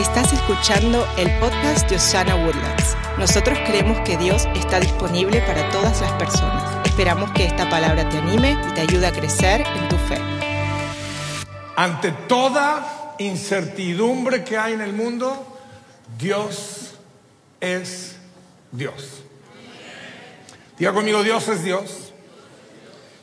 Estás escuchando el podcast de Osana Woodlands. Nosotros creemos que Dios está disponible para todas las personas. Esperamos que esta palabra te anime y te ayude a crecer en tu fe. Ante toda incertidumbre que hay en el mundo, Dios es Dios. Diga conmigo, Dios es Dios.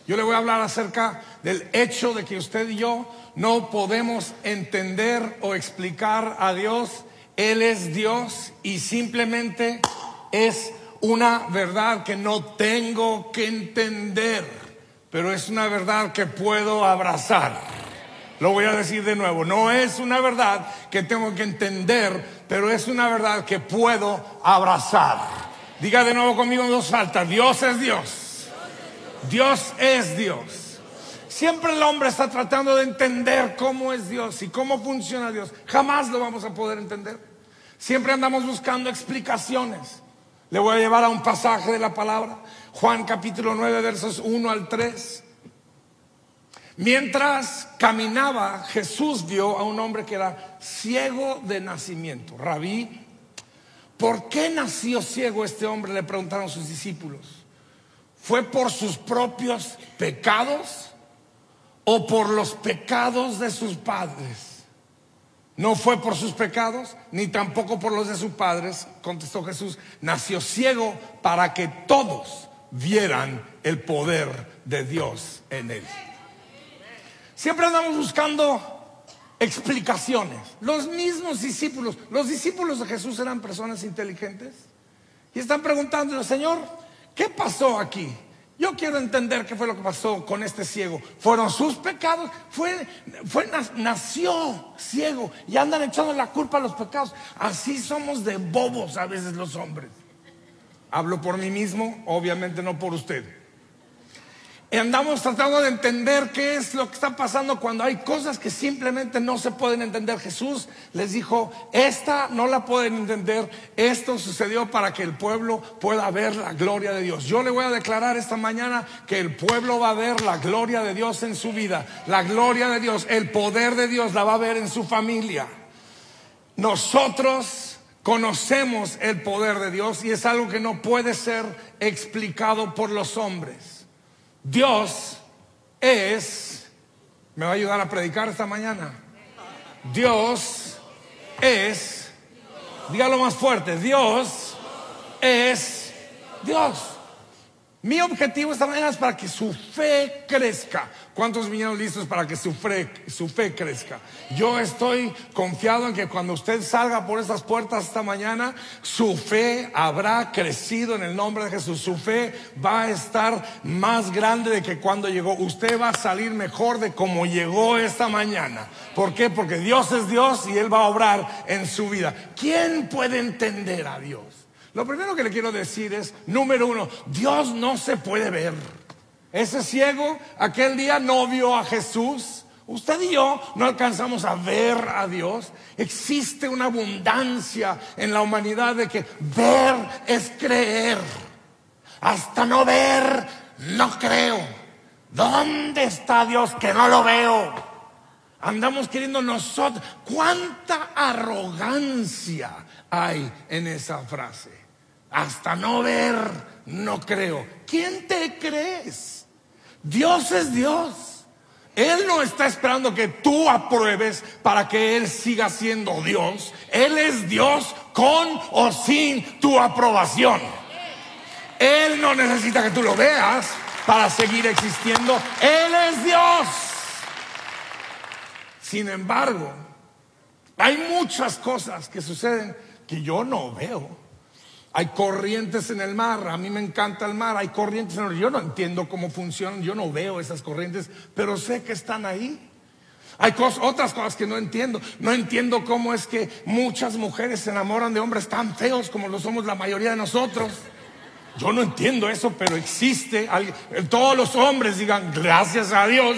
Yo le voy a hablar acerca del hecho de que usted y yo no podemos entender o explicar a Dios. Él es Dios y simplemente es una verdad que no tengo que entender, pero es una verdad que puedo abrazar. Lo voy a decir de nuevo, no es una verdad que tengo que entender, pero es una verdad que puedo abrazar. Diga de nuevo conmigo en dos altas, Dios es Dios. Dios es Dios. Siempre el hombre está tratando de entender cómo es Dios y cómo funciona Dios. Jamás lo vamos a poder entender. Siempre andamos buscando explicaciones. Le voy a llevar a un pasaje de la palabra. Juan capítulo 9 versos 1 al 3. Mientras caminaba, Jesús vio a un hombre que era ciego de nacimiento. Rabí, ¿por qué nació ciego este hombre? Le preguntaron sus discípulos. ¿Fue por sus propios pecados? O por los pecados de sus padres. No fue por sus pecados, ni tampoco por los de sus padres, contestó Jesús. Nació ciego para que todos vieran el poder de Dios en él. Siempre andamos buscando explicaciones. Los mismos discípulos, los discípulos de Jesús eran personas inteligentes y están preguntando, Señor, ¿qué pasó aquí? Yo quiero entender qué fue lo que pasó con este ciego. ¿Fueron sus pecados? Fue, fue, nació ciego y andan echando la culpa a los pecados. Así somos de bobos a veces los hombres. Hablo por mí mismo, obviamente no por usted. Andamos tratando de entender qué es lo que está pasando cuando hay cosas que simplemente no se pueden entender. Jesús les dijo, esta no la pueden entender, esto sucedió para que el pueblo pueda ver la gloria de Dios. Yo le voy a declarar esta mañana que el pueblo va a ver la gloria de Dios en su vida, la gloria de Dios, el poder de Dios la va a ver en su familia. Nosotros conocemos el poder de Dios y es algo que no puede ser explicado por los hombres. Dios es, me va a ayudar a predicar esta mañana. Dios es, dígalo más fuerte, Dios es Dios. Mi objetivo esta mañana es para que su fe crezca. ¿Cuántos vinieron listos para que su fe, su fe crezca? Yo estoy confiado en que cuando usted salga por estas puertas esta mañana, su fe habrá crecido en el nombre de Jesús. Su fe va a estar más grande de que cuando llegó. Usted va a salir mejor de como llegó esta mañana. ¿Por qué? Porque Dios es Dios y Él va a obrar en su vida. ¿Quién puede entender a Dios? Lo primero que le quiero decir es, número uno, Dios no se puede ver. Ese ciego aquel día no vio a Jesús. Usted y yo no alcanzamos a ver a Dios. Existe una abundancia en la humanidad de que ver es creer. Hasta no ver, no creo. ¿Dónde está Dios que no lo veo? Andamos queriendo nosotros. ¿Cuánta arrogancia hay en esa frase? Hasta no ver, no creo. ¿Quién te crees? Dios es Dios. Él no está esperando que tú apruebes para que Él siga siendo Dios. Él es Dios con o sin tu aprobación. Él no necesita que tú lo veas para seguir existiendo. Él es Dios. Sin embargo, hay muchas cosas que suceden que yo no veo. Hay corrientes en el mar, a mí me encanta el mar, hay corrientes en el mar. Yo no entiendo cómo funcionan, yo no veo esas corrientes, pero sé que están ahí. Hay otras cosas que no entiendo. No entiendo cómo es que muchas mujeres se enamoran de hombres tan feos como lo somos la mayoría de nosotros. Yo no entiendo eso, pero existe. Todos los hombres digan gracias a Dios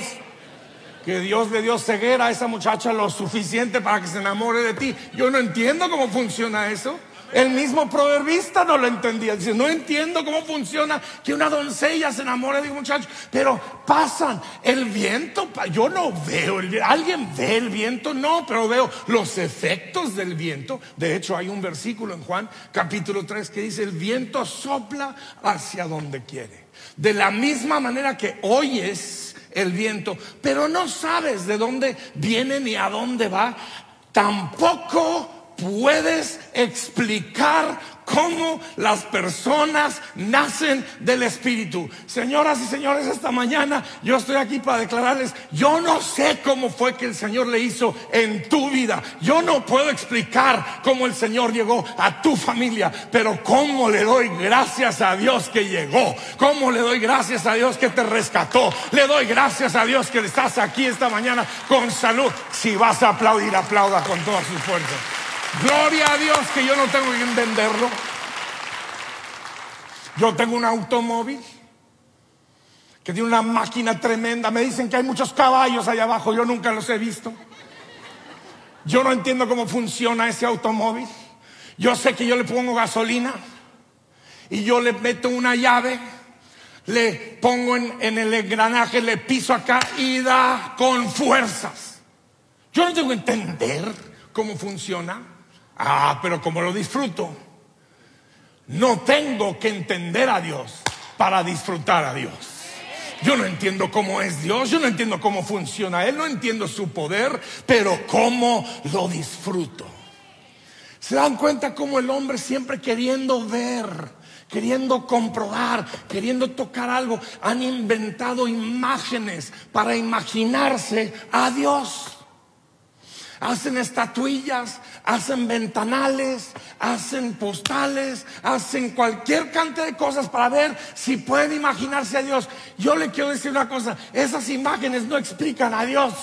que Dios le dio ceguera a esa muchacha lo suficiente para que se enamore de ti. Yo no entiendo cómo funciona eso. El mismo proverbista no lo entendía. Dice, no entiendo cómo funciona que una doncella se enamore de un muchacho, pero pasan el viento. Yo no veo el viento. ¿Alguien ve el viento? No, pero veo los efectos del viento. De hecho, hay un versículo en Juan capítulo 3 que dice, el viento sopla hacia donde quiere. De la misma manera que oyes el viento, pero no sabes de dónde viene ni a dónde va, tampoco puedes explicar cómo las personas nacen del Espíritu. Señoras y señores, esta mañana yo estoy aquí para declararles, yo no sé cómo fue que el Señor le hizo en tu vida. Yo no puedo explicar cómo el Señor llegó a tu familia, pero cómo le doy gracias a Dios que llegó. Cómo le doy gracias a Dios que te rescató. Le doy gracias a Dios que estás aquí esta mañana con salud. Si vas a aplaudir, aplauda con todas sus fuerzas. Gloria a Dios que yo no tengo que entenderlo. Yo tengo un automóvil que tiene una máquina tremenda. Me dicen que hay muchos caballos allá abajo. Yo nunca los he visto. Yo no entiendo cómo funciona ese automóvil. Yo sé que yo le pongo gasolina y yo le meto una llave, le pongo en, en el engranaje, le piso acá y da con fuerzas. Yo no tengo que entender cómo funciona. Ah, pero como lo disfruto, no tengo que entender a Dios para disfrutar a Dios. Yo no entiendo cómo es Dios, yo no entiendo cómo funciona Él, no entiendo su poder, pero cómo lo disfruto. ¿Se dan cuenta cómo el hombre siempre queriendo ver, queriendo comprobar, queriendo tocar algo, han inventado imágenes para imaginarse a Dios? hacen estatuillas, hacen ventanales, hacen postales, hacen cualquier cantidad de cosas para ver si pueden imaginarse a Dios. Yo le quiero decir una cosa, esas imágenes no explican a Dios.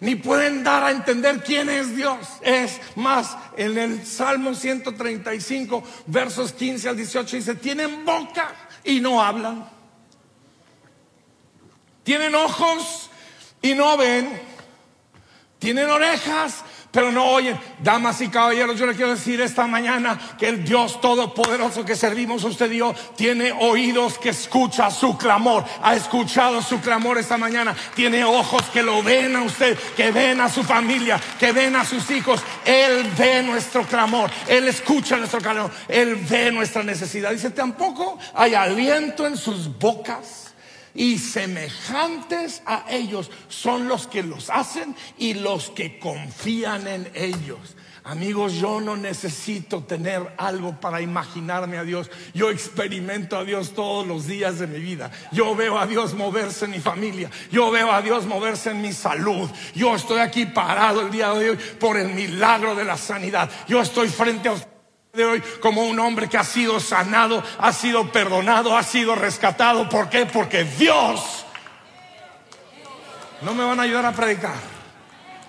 Ni pueden dar a entender quién es Dios. Es más, en el Salmo 135, versos 15 al 18 dice, tienen boca y no hablan. Tienen ojos y no ven tienen orejas, pero no oyen. Damas y caballeros, yo le quiero decir esta mañana que el Dios Todopoderoso que servimos usted y yo tiene oídos que escucha su clamor. Ha escuchado su clamor esta mañana. Tiene ojos que lo ven a usted, que ven a su familia, que ven a sus hijos. Él ve nuestro clamor. Él escucha nuestro clamor. Él ve nuestra necesidad. Dice, tampoco hay aliento en sus bocas y semejantes a ellos son los que los hacen y los que confían en ellos. Amigos, yo no necesito tener algo para imaginarme a Dios. Yo experimento a Dios todos los días de mi vida. Yo veo a Dios moverse en mi familia. Yo veo a Dios moverse en mi salud. Yo estoy aquí parado el día de hoy por el milagro de la sanidad. Yo estoy frente a usted de hoy como un hombre que ha sido sanado, ha sido perdonado, ha sido rescatado. ¿Por qué? Porque Dios no me van a ayudar a predicar.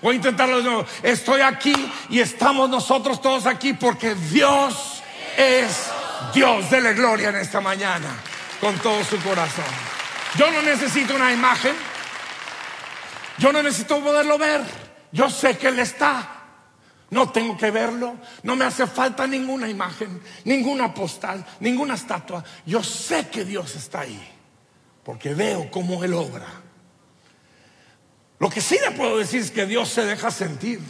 Voy a intentarlo de nuevo. Estoy aquí y estamos nosotros todos aquí porque Dios es Dios. Dele gloria en esta mañana con todo su corazón. Yo no necesito una imagen. Yo no necesito poderlo ver. Yo sé que Él está. No tengo que verlo, no me hace falta ninguna imagen, ninguna postal, ninguna estatua. Yo sé que Dios está ahí, porque veo cómo Él obra. Lo que sí le puedo decir es que Dios se deja sentir.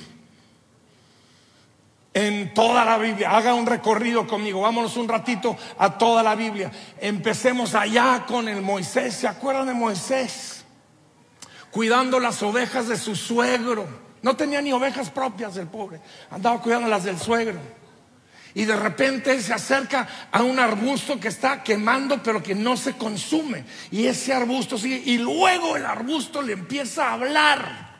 En toda la Biblia, haga un recorrido conmigo, vámonos un ratito a toda la Biblia. Empecemos allá con el Moisés, ¿se acuerdan de Moisés? Cuidando las ovejas de su suegro. No tenía ni ovejas propias el pobre. Andaba cuidando las del suegro. Y de repente se acerca a un arbusto que está quemando, pero que no se consume. Y ese arbusto sigue. Y luego el arbusto le empieza a hablar.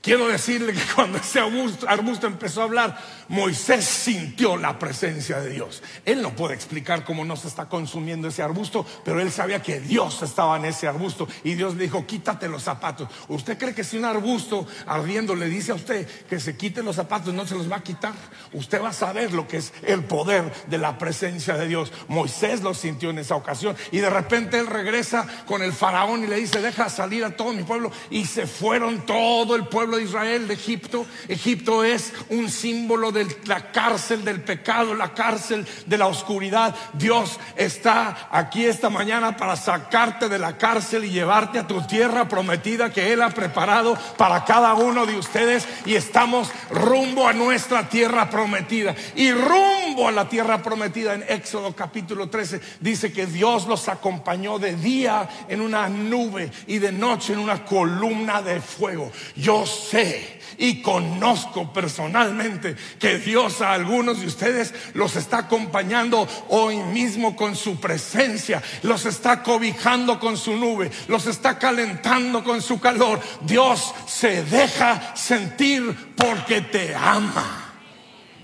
Quiero decirle que cuando ese arbusto, empezó a hablar, Moisés sintió la presencia de Dios. Él no puede explicar cómo no se está consumiendo ese arbusto, pero él sabía que Dios estaba en ese arbusto y Dios le dijo, quítate los zapatos. ¿Usted cree que si un arbusto ardiendo le dice a usted que se quite los zapatos, no se los va a quitar? Usted va a saber lo que es el poder de la presencia de Dios. Moisés lo sintió en esa ocasión y de repente él regresa con el faraón y le dice, deja salir a todo mi pueblo y se fueron todo el pueblo de Israel de Egipto. Egipto es un símbolo de la cárcel del pecado, la cárcel de la oscuridad. Dios está aquí esta mañana para sacarte de la cárcel y llevarte a tu tierra prometida que Él ha preparado para cada uno de ustedes. Y estamos rumbo a nuestra tierra prometida. Y rumbo a la tierra prometida en Éxodo capítulo 13 dice que Dios los acompañó de día en una nube y de noche en una columna de fuego. Yo sé y conozco personalmente que Dios a algunos de ustedes los está acompañando hoy mismo con su presencia, los está cobijando con su nube, los está calentando con su calor. Dios se deja sentir porque te ama.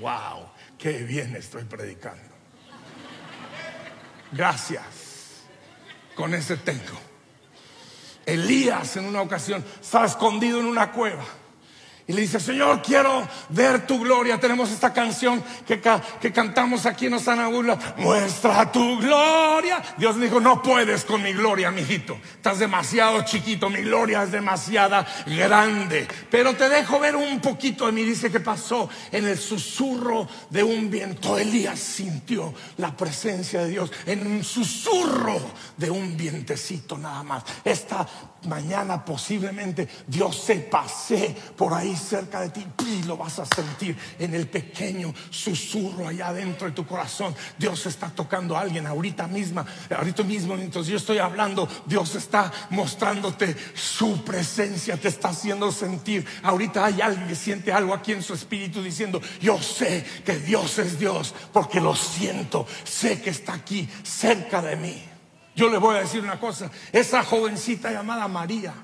Wow, qué bien estoy predicando. Gracias. Con ese tengo. Elías en una ocasión estaba escondido en una cueva. Y le dice, Señor, quiero ver tu gloria. Tenemos esta canción que, que cantamos aquí en Osana. Muestra tu gloria. Dios dijo, no puedes con mi gloria, mijito. Estás demasiado chiquito. Mi gloria es demasiada grande. Pero te dejo ver un poquito de mí. Dice que pasó en el susurro de un viento. Elías sintió la presencia de Dios en un susurro de un vientecito nada más. Esta mañana posiblemente Dios se pase por ahí cerca de ti y lo vas a sentir en el pequeño susurro allá dentro de tu corazón. Dios está tocando a alguien ahorita misma, ahorita mismo mientras yo estoy hablando, Dios está mostrándote su presencia, te está haciendo sentir. Ahorita hay alguien que siente algo aquí en su espíritu diciendo, yo sé que Dios es Dios porque lo siento, sé que está aquí cerca de mí. Yo le voy a decir una cosa, esa jovencita llamada María,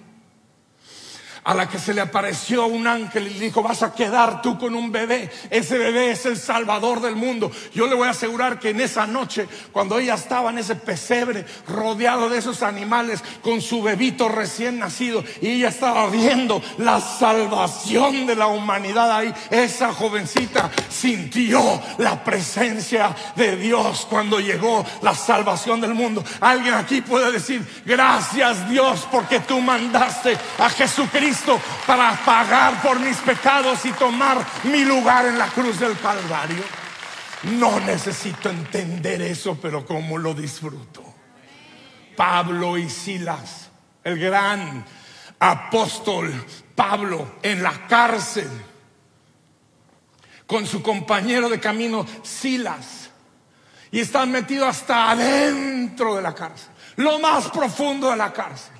a la que se le apareció un ángel y le dijo, vas a quedar tú con un bebé. Ese bebé es el salvador del mundo. Yo le voy a asegurar que en esa noche, cuando ella estaba en ese pesebre, rodeado de esos animales, con su bebito recién nacido, y ella estaba viendo la salvación de la humanidad ahí, esa jovencita sintió la presencia de Dios cuando llegó la salvación del mundo. Alguien aquí puede decir, gracias Dios porque tú mandaste a Jesucristo para pagar por mis pecados y tomar mi lugar en la cruz del Calvario. No necesito entender eso, pero como lo disfruto. Pablo y Silas, el gran apóstol Pablo en la cárcel, con su compañero de camino Silas, y están metidos hasta adentro de la cárcel, lo más profundo de la cárcel.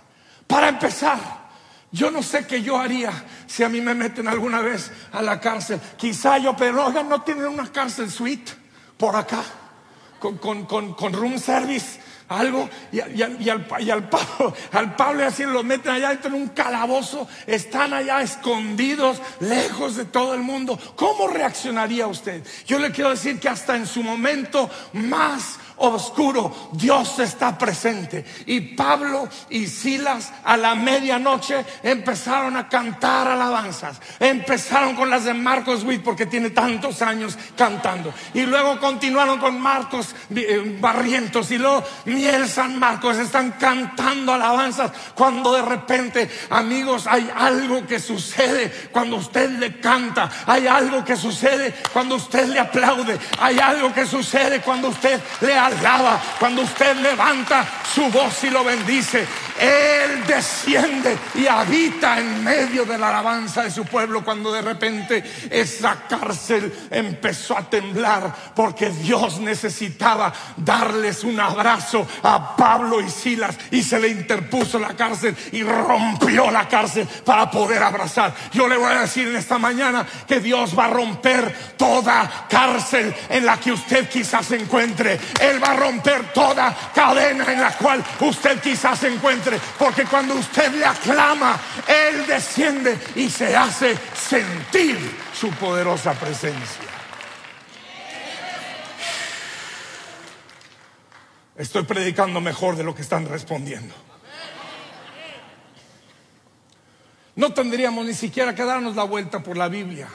Para empezar, yo no sé qué yo haría si a mí me meten alguna vez a la cárcel. Quizá yo, pero oigan, no tienen una cárcel suite por acá, con, con, room service, algo, y, al, Pablo, al Pablo y así lo meten allá dentro en un calabozo, están allá escondidos, lejos de todo el mundo. ¿Cómo reaccionaría usted? Yo le quiero decir que hasta en su momento más oscuro, Dios está presente. Y Pablo y Silas a la medianoche empezaron a cantar alabanzas. Empezaron con las de Marcos Witt porque tiene tantos años cantando. Y luego continuaron con Marcos eh, Barrientos y luego Miel San Marcos. Están cantando alabanzas cuando de repente, amigos, hay algo que sucede cuando usted le canta. Hay algo que sucede cuando usted le aplaude. Hay algo que sucede cuando usted le cuando usted levanta su voz y lo bendice, Él desciende y habita en medio de la alabanza de su pueblo cuando de repente esa cárcel empezó a temblar porque Dios necesitaba darles un abrazo a Pablo y Silas y se le interpuso la cárcel y rompió la cárcel para poder abrazar. Yo le voy a decir en esta mañana que Dios va a romper toda cárcel en la que usted quizás se encuentre. Él va a romper toda cadena en la cual usted quizás se encuentre. Porque cuando usted le aclama, Él desciende y se hace sentir su poderosa presencia. Estoy predicando mejor de lo que están respondiendo. No tendríamos ni siquiera que darnos la vuelta por la Biblia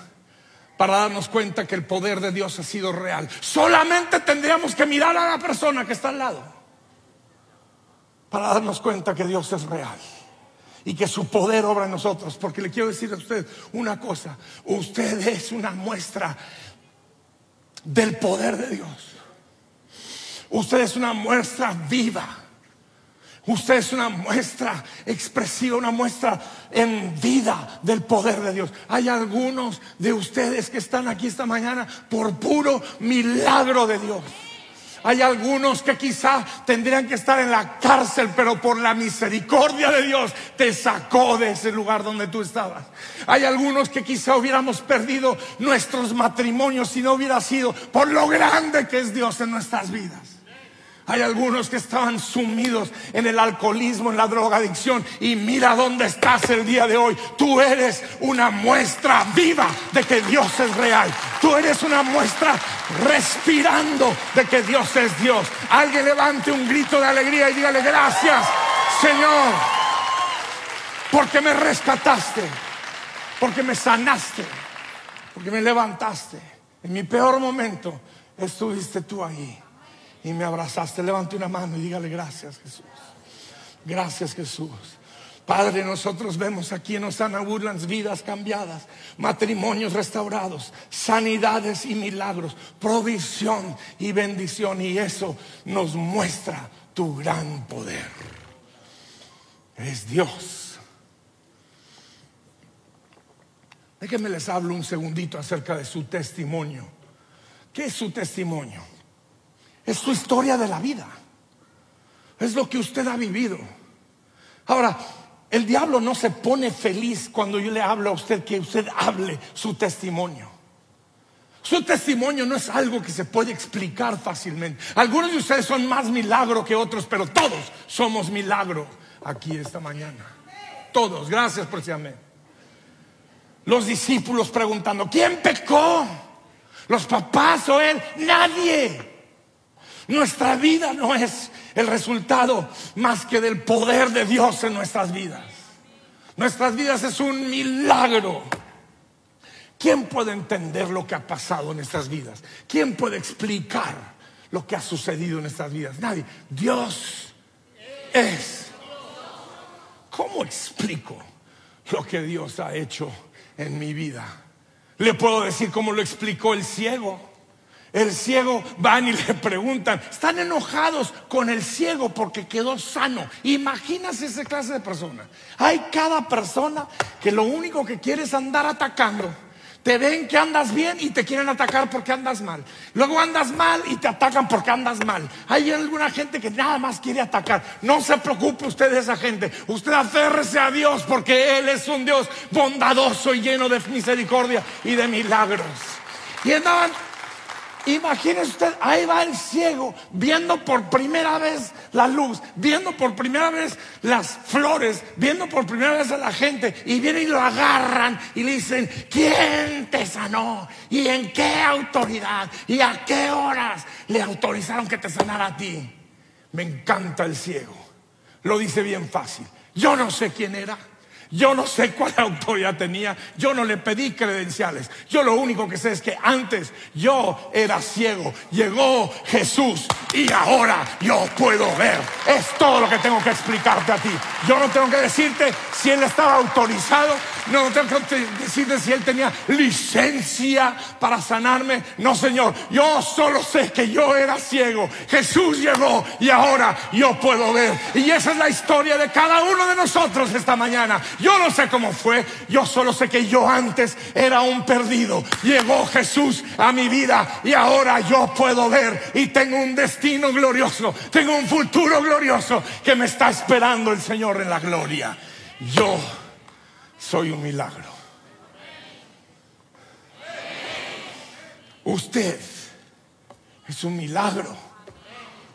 para darnos cuenta que el poder de Dios ha sido real. Solamente tendríamos que mirar a la persona que está al lado para darnos cuenta que Dios es real y que su poder obra en nosotros. Porque le quiero decir a usted una cosa, usted es una muestra del poder de Dios. Usted es una muestra viva. Usted es una muestra expresiva, una muestra en vida del poder de Dios. Hay algunos de ustedes que están aquí esta mañana por puro milagro de Dios. Hay algunos que quizá tendrían que estar en la cárcel, pero por la misericordia de Dios te sacó de ese lugar donde tú estabas. Hay algunos que quizá hubiéramos perdido nuestros matrimonios si no hubiera sido por lo grande que es Dios en nuestras vidas. Hay algunos que estaban sumidos en el alcoholismo, en la drogadicción. Y mira dónde estás el día de hoy. Tú eres una muestra viva de que Dios es real. Tú eres una muestra respirando de que Dios es Dios. Alguien levante un grito de alegría y dígale gracias, Señor, porque me rescataste, porque me sanaste, porque me levantaste. En mi peor momento estuviste tú ahí y me abrazaste. Levante una mano y dígale gracias Jesús. Gracias Jesús. Padre, nosotros vemos aquí en Osana Woodlands vidas cambiadas, matrimonios restaurados, sanidades y milagros, provisión y bendición. Y eso nos muestra tu gran poder. Es Dios. Déjenme les hablo un segundito acerca de su testimonio. ¿Qué es su testimonio? Es su historia de la vida. Es lo que usted ha vivido. Ahora, el diablo no se pone feliz cuando yo le hablo a usted que usted hable su testimonio. Su testimonio no es algo que se puede explicar fácilmente. Algunos de ustedes son más milagro que otros, pero todos somos milagro aquí esta mañana. Todos, gracias por ese Los discípulos preguntando, ¿quién pecó? ¿Los papás o él? Nadie. Nuestra vida no es el resultado más que del poder de Dios en nuestras vidas. Nuestras vidas es un milagro. ¿Quién puede entender lo que ha pasado en nuestras vidas? ¿Quién puede explicar lo que ha sucedido en nuestras vidas? Nadie. Dios es. ¿Cómo explico lo que Dios ha hecho en mi vida? Le puedo decir cómo lo explicó el ciego. El ciego van y le preguntan, están enojados con el ciego porque quedó sano. Imagínate esa clase de persona. Hay cada persona que lo único que quiere es andar atacando. Te ven que andas bien y te quieren atacar porque andas mal. Luego andas mal y te atacan porque andas mal. Hay alguna gente que nada más quiere atacar. No se preocupe usted de esa gente. Usted aférrese a Dios porque Él es un Dios bondadoso y lleno de misericordia y de milagros. Y andaban Imagínese usted, ahí va el ciego viendo por primera vez la luz, viendo por primera vez las flores, viendo por primera vez a la gente y vienen y lo agarran y le dicen, ¿quién te sanó? ¿Y en qué autoridad? ¿Y a qué horas le autorizaron que te sanara a ti? Me encanta el ciego, lo dice bien fácil. Yo no sé quién era. Yo no sé cuál autoridad tenía, yo no le pedí credenciales. Yo lo único que sé es que antes yo era ciego, llegó Jesús y ahora yo puedo ver. Es todo lo que tengo que explicarte a ti. Yo no tengo que decirte si él estaba autorizado, no tengo que decirte si él tenía licencia para sanarme. No, Señor, yo solo sé que yo era ciego. Jesús llegó y ahora yo puedo ver. Y esa es la historia de cada uno de nosotros esta mañana. Yo no sé cómo fue, yo solo sé que yo antes era un perdido. Llegó Jesús a mi vida y ahora yo puedo ver y tengo un destino glorioso, tengo un futuro glorioso que me está esperando el Señor en la gloria. Yo soy un milagro. Usted es un milagro.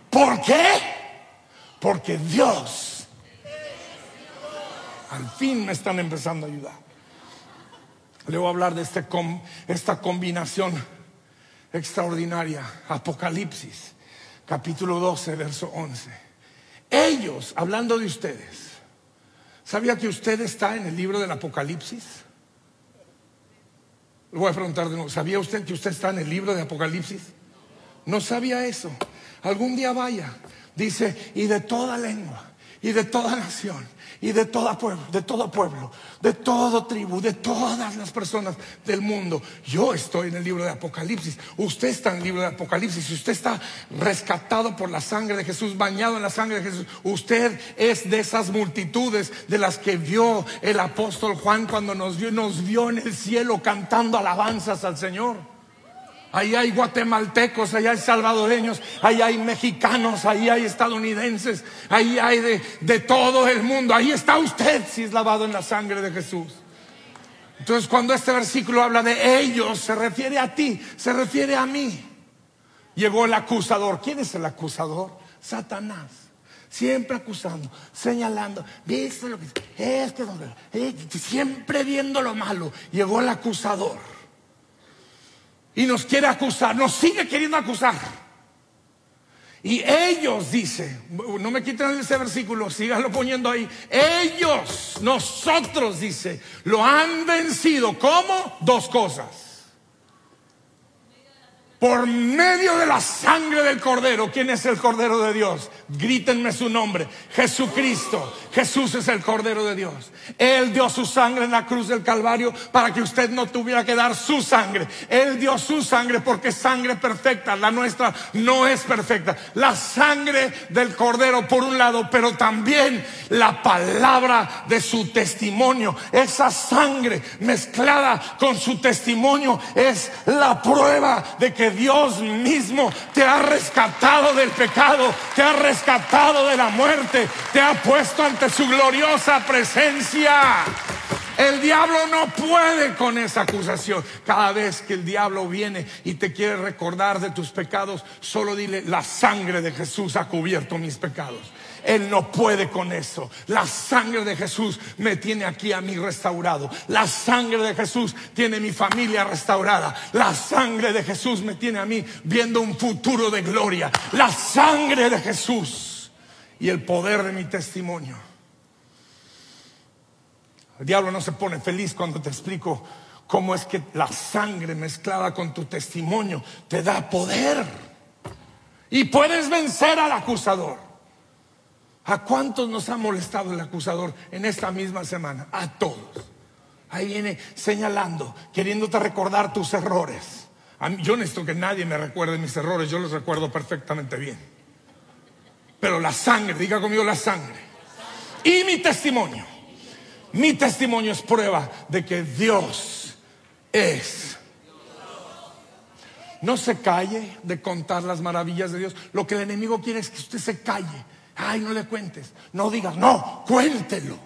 ¿Por qué? Porque Dios al fin me están empezando a ayudar. Le voy a hablar de este esta combinación extraordinaria. Apocalipsis, capítulo 12, verso 11. Ellos, hablando de ustedes, ¿sabía que usted está en el libro del Apocalipsis? Le voy a preguntar de nuevo, ¿sabía usted que usted está en el libro de Apocalipsis? No sabía eso. Algún día vaya. Dice, y de toda lengua y de toda nación y de todo pueblo, de todo pueblo, de toda tribu, de todas las personas del mundo. Yo estoy en el libro de Apocalipsis, usted está en el libro de Apocalipsis, si usted está rescatado por la sangre de Jesús, bañado en la sangre de Jesús, usted es de esas multitudes de las que vio el apóstol Juan cuando nos vio, nos vio en el cielo cantando alabanzas al Señor. Ahí hay guatemaltecos, ahí hay salvadoreños, ahí hay mexicanos, ahí hay estadounidenses, ahí hay de, de, todo el mundo. Ahí está usted si es lavado en la sangre de Jesús. Entonces cuando este versículo habla de ellos, se refiere a ti, se refiere a mí. Llegó el acusador. ¿Quién es el acusador? Satanás. Siempre acusando, señalando, ¿viste lo que es? que siempre viendo lo malo. Llegó el acusador y nos quiere acusar, nos sigue queriendo acusar. Y ellos, dice, no me quiten ese versículo, síganlo poniendo ahí. Ellos, nosotros, dice, lo han vencido. ¿Cómo? Dos cosas por medio de la sangre del Cordero. ¿Quién es el Cordero de Dios? Grítenme su nombre. Jesucristo. Jesús es el Cordero de Dios. Él dio su sangre en la cruz del Calvario para que usted no tuviera que dar su sangre. Él dio su sangre porque sangre perfecta. La nuestra no es perfecta. La sangre del Cordero por un lado, pero también la palabra de su testimonio. Esa sangre mezclada con su testimonio es la prueba de que Dios mismo te ha rescatado del pecado, te ha rescatado de la muerte, te ha puesto ante su gloriosa presencia. El diablo no puede con esa acusación. Cada vez que el diablo viene y te quiere recordar de tus pecados, solo dile, la sangre de Jesús ha cubierto mis pecados. Él no puede con eso. La sangre de Jesús me tiene aquí a mí restaurado. La sangre de Jesús tiene mi familia restaurada. La sangre de Jesús me tiene a mí viendo un futuro de gloria. La sangre de Jesús y el poder de mi testimonio. El diablo no se pone feliz cuando te explico cómo es que la sangre mezclada con tu testimonio te da poder. Y puedes vencer al acusador. ¿A cuántos nos ha molestado el acusador en esta misma semana? A todos. Ahí viene señalando, queriéndote recordar tus errores. yo necesito que nadie me recuerde mis errores, yo los recuerdo perfectamente bien. Pero la sangre, diga conmigo la sangre. Y mi testimonio. Mi testimonio es prueba de que Dios es. No se calle de contar las maravillas de Dios. Lo que el enemigo quiere es que usted se calle Ay, no le cuentes. No digas, no, cuéntelo.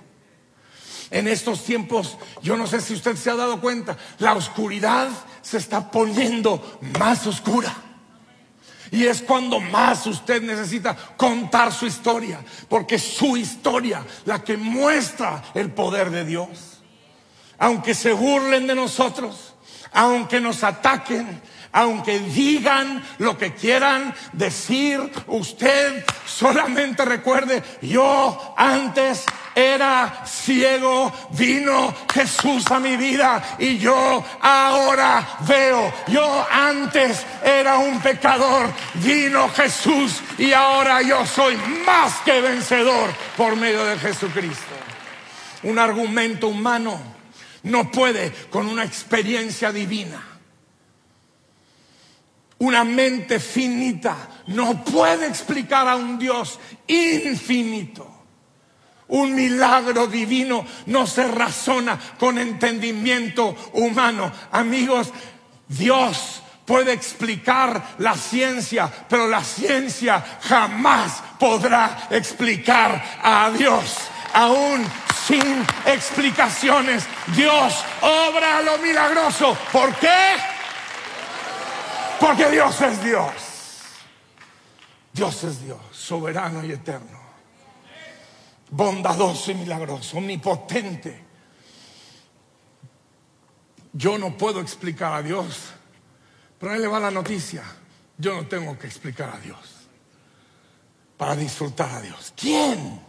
En estos tiempos, yo no sé si usted se ha dado cuenta, la oscuridad se está poniendo más oscura. Y es cuando más usted necesita contar su historia, porque es su historia la que muestra el poder de Dios. Aunque se burlen de nosotros, aunque nos ataquen, aunque digan lo que quieran decir, usted solamente recuerde, yo antes era ciego, vino Jesús a mi vida y yo ahora veo. Yo antes era un pecador, vino Jesús y ahora yo soy más que vencedor por medio de Jesucristo. Un argumento humano no puede con una experiencia divina una mente finita no puede explicar a un Dios infinito. Un milagro divino no se razona con entendimiento humano. Amigos, Dios puede explicar la ciencia, pero la ciencia jamás podrá explicar a Dios. Aún sin explicaciones, Dios obra lo milagroso. ¿Por qué? Porque Dios es Dios. Dios es Dios, soberano y eterno. Bondadoso y milagroso, omnipotente. Yo no puedo explicar a Dios, pero ahí le va la noticia. Yo no tengo que explicar a Dios para disfrutar a Dios. ¿Quién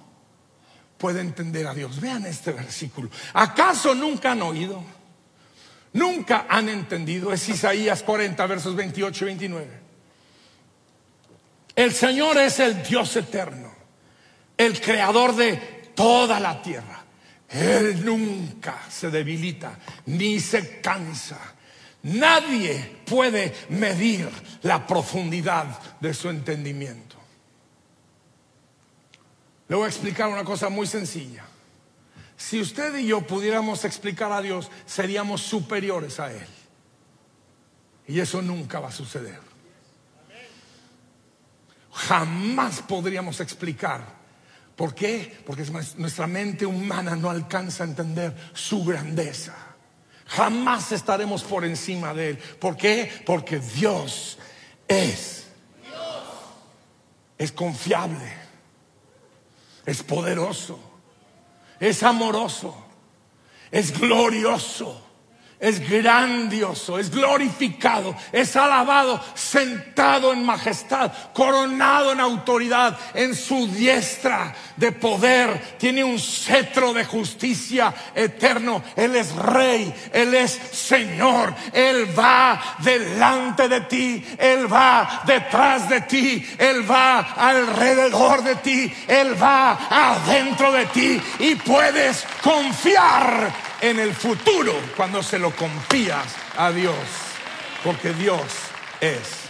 puede entender a Dios? Vean este versículo. ¿Acaso nunca han oído? Nunca han entendido. Es Isaías 40, versos 28 y 29. El Señor es el Dios eterno, el creador de toda la tierra. Él nunca se debilita ni se cansa. Nadie puede medir la profundidad de su entendimiento. Le voy a explicar una cosa muy sencilla. Si usted y yo pudiéramos explicar a Dios, seríamos superiores a Él. Y eso nunca va a suceder. Jamás podríamos explicar. ¿Por qué? Porque nuestra mente humana no alcanza a entender su grandeza. Jamás estaremos por encima de Él. ¿Por qué? Porque Dios es. Es confiable. Es poderoso. Es amoroso. Es glorioso es grandioso, es glorificado, es alabado, sentado en majestad, coronado en autoridad, en su diestra de poder, tiene un cetro de justicia eterno, Él es rey, Él es Señor, Él va delante de ti, Él va detrás de ti, Él va alrededor de ti, Él va adentro de ti y puedes confiar en el futuro cuando se lo confías a Dios, porque Dios es